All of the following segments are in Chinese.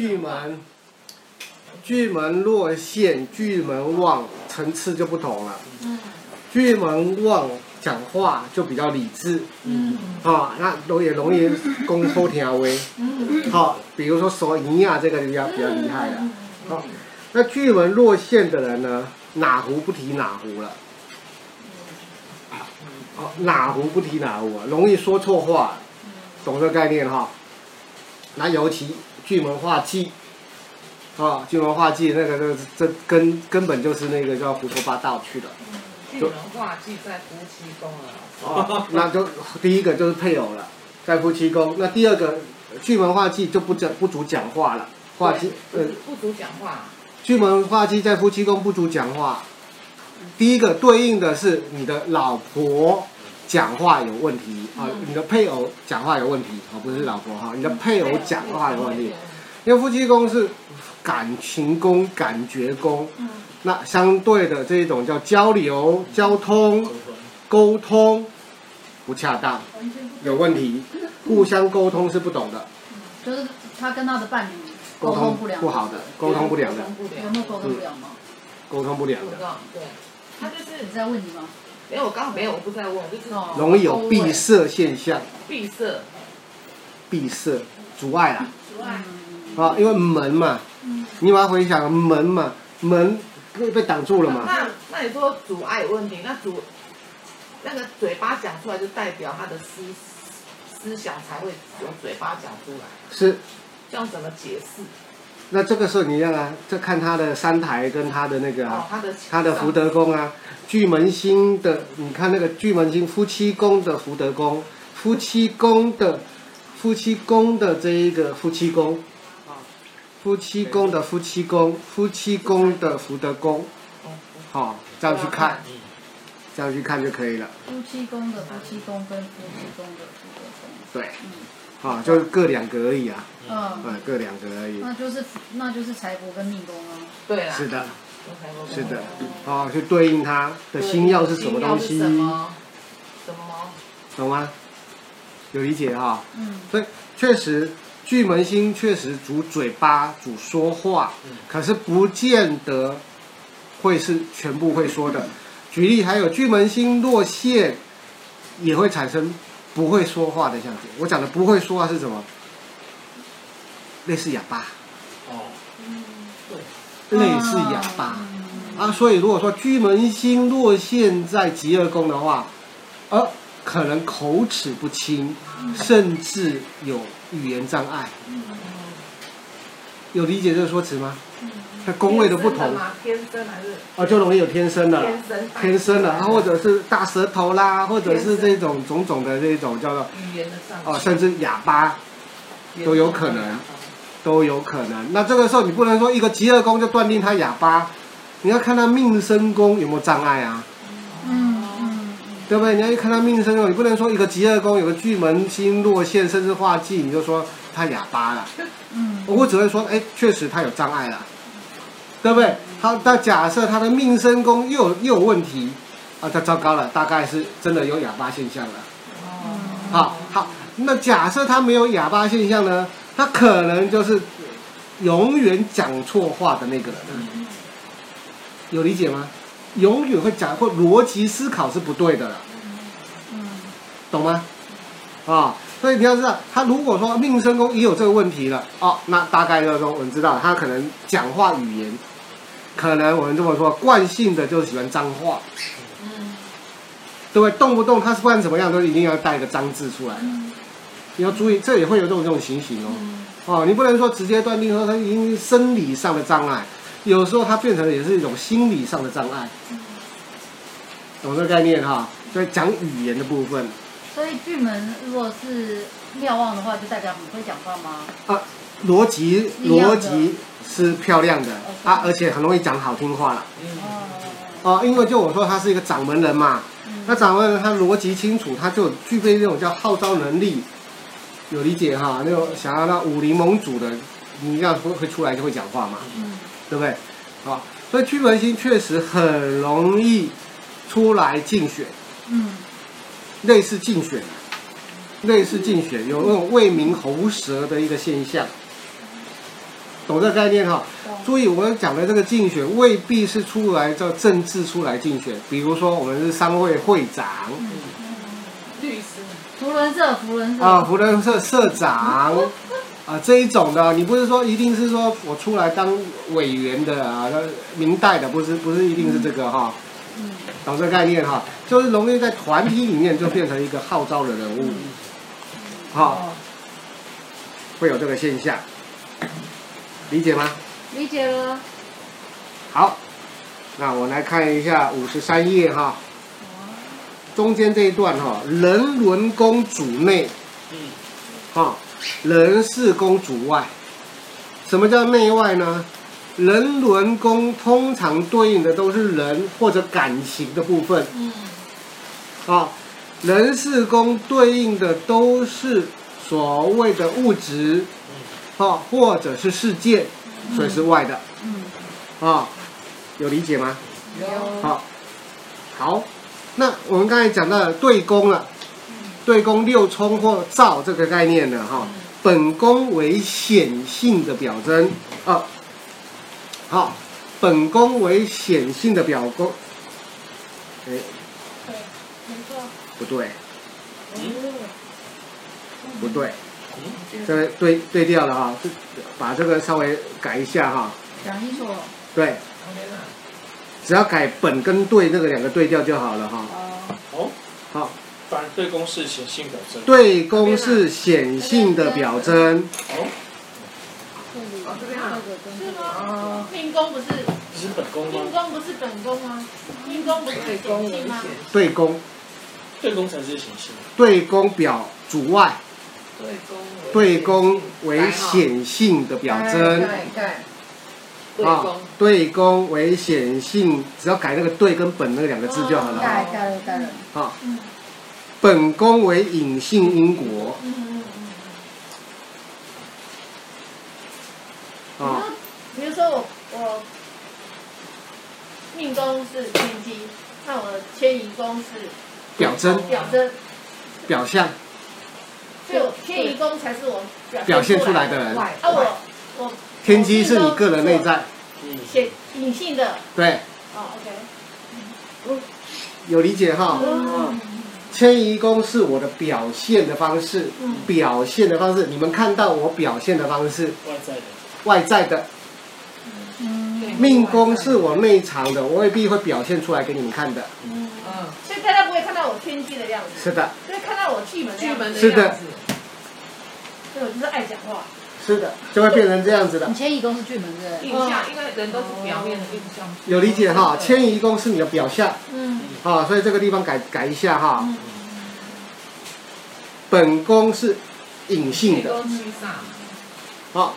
巨门，巨门落陷，巨门旺，层次就不同了。嗯。巨门旺，讲话就比较理智。嗯。啊，那容也容易攻后天威。嗯。好，比如说手淫啊，这个就比较比较厉害了。好，那巨门落陷的人呢，哪壶不提哪壶了。好，哪壶不提哪壶啊，容易说错话，懂这个概念哈。那尤其巨门化忌。啊，巨门化忌那个，那个这根根本就是那个叫胡说八道去了。巨门化忌在夫妻宫了。哦，那就第一个就是配偶了，在夫妻宫。那第二个，巨门化忌就不讲不足讲话了。化忌呃，不足讲话。巨门化忌在夫妻宫不足讲话。第一个对应的是你的老婆讲话有问题啊，你的配偶讲话有问题啊，不是老婆哈，你的配偶讲话有问题。因为夫妻宫是。感情宫、感觉宫，那相对的这一种叫交流、交通、沟通不恰当，有问题，互相沟通是不懂的。就是他跟他的伴侣沟通不良，不好的，沟通不良的。有没有沟通不良吗？沟通不良的。对，他就是你在问你吗？没有，我刚好没有，我不在问，就是容易有闭塞现象。闭塞。闭塞，阻碍啦。阻碍。啊，因为门嘛。你把它回想门嘛，门被被挡住了嘛？那那你说阻碍有问题，那阻那个嘴巴讲出来就代表他的思思想才会用嘴巴讲出来。是。这样怎么解释？那这个时候你要啊，再看他的三台跟他的那个、啊哦、他的他的福德宫啊，巨门星的，你看那个巨门星夫妻宫的福德宫，夫妻宫的夫妻宫的这一个夫妻宫。夫妻宫的夫妻宫，夫妻宫的福德宫，好，这样去看，这样去看就可以了。夫妻宫的夫妻宫跟夫妻宫的福德宫。对，好，就是各两个而已啊。嗯。各两个而已。那就是那就是财帛跟命宫啊。对啊。是的。是的。哦，去对应它的星耀是什么东西？什么？懂吗？有理解哈？嗯。所以确实。巨门星确实主嘴巴，主说话，可是不见得会是全部会说的。举例，还有巨门星落陷，也会产生不会说话的象征。我讲的不会说话是什么？类似哑巴。哦，对，类似哑巴啊。所以如果说巨门星落陷在极恶宫的话，呃，可能口齿不清，甚至有。语言障碍，有理解这个说辞吗？它宫位的不同，天生还是？哦，就容易有天生的，天生的，或者是大舌头啦，或者是这种种种的这种叫做语言的障碍，哦，甚至哑巴都有可能，都有可能。那这个时候你不能说一个极恶宫就断定他哑巴，你要看他命生宫有没有障碍啊？对不对？你要去看他命生哦，你不能说一个极恶宫有个巨门星落陷，甚至化忌，你就说他哑巴了。嗯，我只会说，哎，确实他有障碍了，对不对？好，那假设他的命生宫又有又有问题，啊，他糟糕了，大概是真的有哑巴现象了。哦，好，好，那假设他没有哑巴现象呢？他可能就是永远讲错话的那个人。嗯，有理解吗？永远会讲或逻辑思考是不对的了，嗯，懂吗？啊，所以你要知道，他如果说命生宫也有这个问题了，哦，那大概就是说，我们知道他可能讲话语言，可能我们这么说，惯性的就是喜欢脏话，嗯，对不对？动不动他是不管怎么样都一定要带一个脏字出来，嗯，你要注意，这也会有这种这种情形哦，哦，你不能说直接断定说他已经生理上的障碍。有时候它变成也是一种心理上的障碍，懂这个概念哈？所以讲语言的部分。所以巨门如果是妙望的话，就代表很会讲话吗？啊，逻辑逻辑是漂亮的啊，而且很容易讲好听话了。哦、啊。因为就我说他是一个掌门人嘛，嗯、那掌门人他逻辑清楚，他就具备那种叫号召能力，有理解哈？那种想要让武林盟主的，你要会会出来就会讲话嘛。嗯对不对？好，所以巨门星确实很容易出来竞选，嗯，类似竞选，类似竞选，有那种为民喉舌的一个现象，懂这个概念哈？注意，我讲的这个竞选未必是出来叫政治出来竞选，比如说我们是商会会长，律师，福伦社，福伦社啊，福伦社社长，啊这一种的，你不是说一定是说我出来当委员的啊，民代的，不是不是一定是这个哈，懂这个概念哈？就是容易在团体里面就变成一个号召的人物，好，会有这个现象，理解吗？理解了。好，那我来看一下五十三页哈，中间这一段哈，人伦公主内，嗯，哈，人事公主外。什么叫内外呢？人伦宫通常对应的都是人或者感情的部分，嗯，啊，人事宫对应的都是所谓的物质，啊，或者是事件。所以是外的，嗯，啊，有理解吗？有。好，好，那我们刚才讲到了对宫了，对宫六冲或照这个概念呢，哈，本宫为显性的表征，啊，好，本宫为显性的表宫，哎，对，没错，不对，不对。这个对对调了哈，把这个稍微改一下哈。讲清楚。对。只要改本跟对那个两个对调就好了哈。哦。好。反对宫是显性表征。对宫是显性的表征。哦。哦，这边啊。是吗？命宫不是。是本宫吗？命宫不是本宫吗？命宫不是对宫吗？对宫。对宫才是显性。对宫表主外。对宫为显性的表征，啊，对宫为显性，只要改那个对跟本那两个字就好了。改改了改了。好，本宫为隐性因果。啊，比如说我我命宫是天机，那我的迁移宫是表征，表征，表象。就迁移宫才是我表现出来的人。啊，我我天机是你个人内在。显隐性的。对。哦，OK。有理解哈？嗯。迁移宫是我的表现的方式，表现的方式，你们看到我表现的方式。外在的。外在的。命宫是我内藏的，我未必会表现出来给你们看的。嗯。所以大家不会看到我天机的样子。是的。所以看到我巨门的样子。是的。对，我就是爱讲话。是的，就会变成这样子的。你迁移宫是巨门的。印象，因为人都是表面的印象。有理解哈？迁移宫是你的表象。嗯。啊，所以这个地方改改一下哈。本宫是隐性的。好，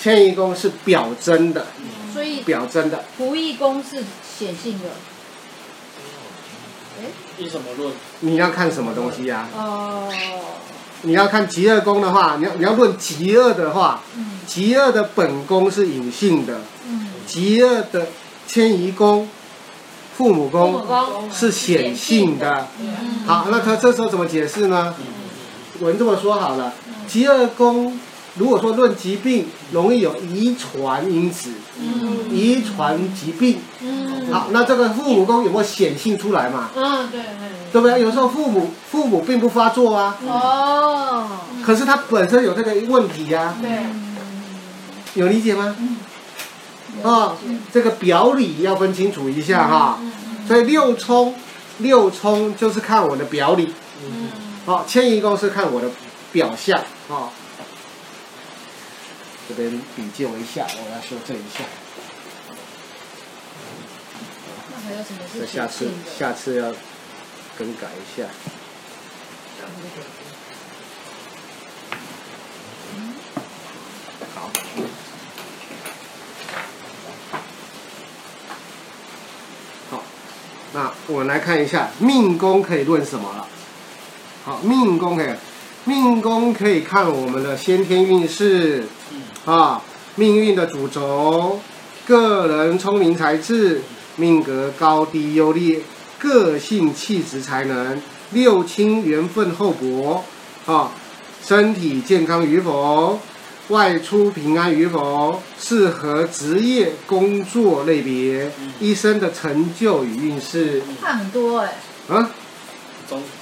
迁移宫是表征的。所以。表征的。仆役宫是显性的。依什么论？你要看什么东西呀？哦。你要看极恶宫的话，你要你要论极恶的话，极恶的本宫是隐性的，极恶的迁移宫、父母宫是显性的。好，那他这时候怎么解释呢？我们这么说好了，极恶宫。如果说论疾病，容易有遗传因子，遗传疾病。好，那这个父母宫有没有显性出来嘛？嗯，对，对不对？有时候父母父母并不发作啊。哦。可是他本身有这个问题呀。对。有理解吗？啊，这个表里要分清楚一下哈。所以六冲，六冲就是看我的表里。嗯。好，迁移宫是看我的表象啊。这边比较一下，我要修正一下。那还有什么是下次下次要更改一下。好。好，那我们来看一下命宫可以论什么了。好，命宫可以，命宫可以看我们的先天运势。啊，命运的主轴，个人聪明才智，命格高低优劣，个性气质才能，六亲缘分厚薄，啊，身体健康与否，外出平安与否，适合职业工作类别，一生的成就与运势。看很多哎。啊？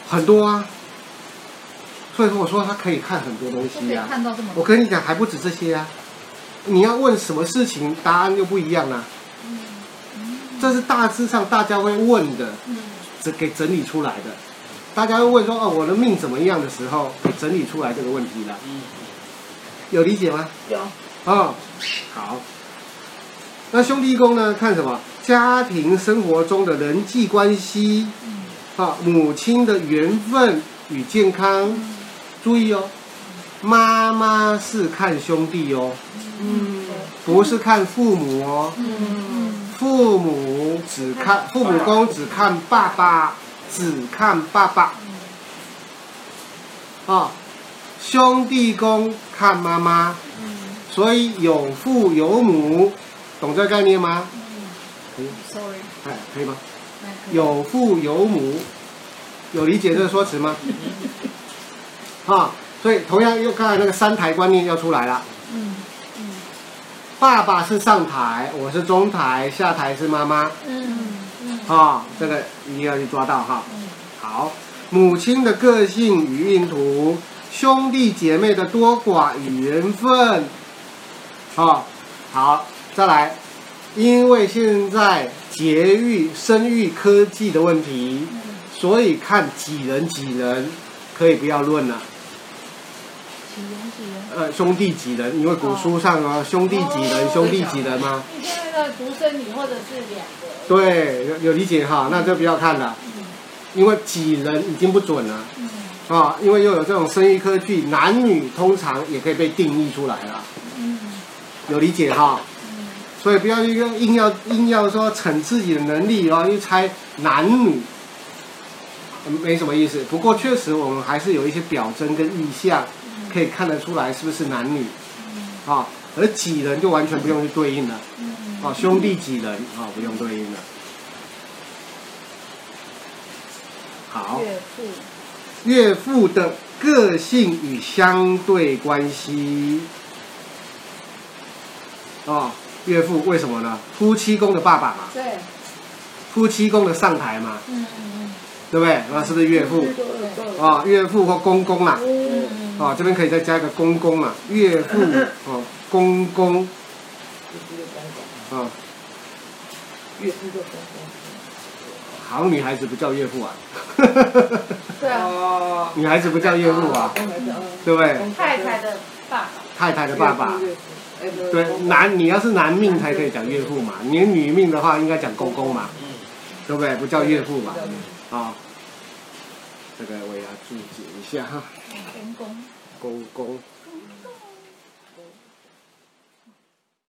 很多啊。所以说我说他可以看很多东西啊。看到这么多。我跟你讲，还不止这些啊。你要问什么事情，答案又不一样啊。这是大致上大家会问的，整给整理出来的。大家会问说：“哦，我的命怎么样的时候，给整理出来这个问题了。”有理解吗？有。哦，好。那兄弟宫呢？看什么？家庭生活中的人际关系，啊，母亲的缘分与健康。注意哦，妈妈是看兄弟哦，嗯，不是看父母哦，嗯，父母只看父母宫只看爸爸，只看爸爸，啊，兄弟宫看妈妈，所以有父有母，懂这个概念吗？可以，sorry，哎，可以吗？有父有母，有理解这个说辞吗？啊，所以同样又刚才那个三台观念要出来了。嗯嗯。爸爸是上台，我是中台，下台是妈妈。嗯嗯。啊，这个一定要去抓到哈。嗯。好，母亲的个性与运途，兄弟姐妹的多寡与缘分。啊，好，再来，因为现在节育、生育科技的问题，所以看几人几人，可以不要论了。几人几人？呃，兄弟几人？因为古书上啊，兄弟几人？兄弟几人吗？你现在的独生女或者是两个？对，有有理解哈，那就不要看了。因为几人已经不准了。啊，因为又有这种生育科技，男女通常也可以被定义出来了。有理解哈。所以不要一个硬要硬要说逞自己的能力然后，去猜男女，没什么意思。不过确实我们还是有一些表征跟意象。可以看得出来是不是男女，啊，而几人就完全不用去对应了，啊，兄弟几人啊，不用对应了。好，岳父，岳父的个性与相对关系，哦，岳父为什么呢？夫妻宫的爸爸嘛，对，夫妻宫的上台嘛，嗯嗯嗯，对不对？那是不是岳父？啊，岳父或公公啦。啊，这边可以再加一个公公嘛，岳父 哦，公公，啊，岳父的公公，好女孩子不叫岳父啊，对啊，女孩子不叫岳父啊，对不对？太太的爸爸，太太的爸爸，对，男你要是男命才可以讲岳父嘛，你女命的话应该讲公公嘛，对不对？不叫岳父嘛，啊，这个我也要注解一下哈。公公，公公。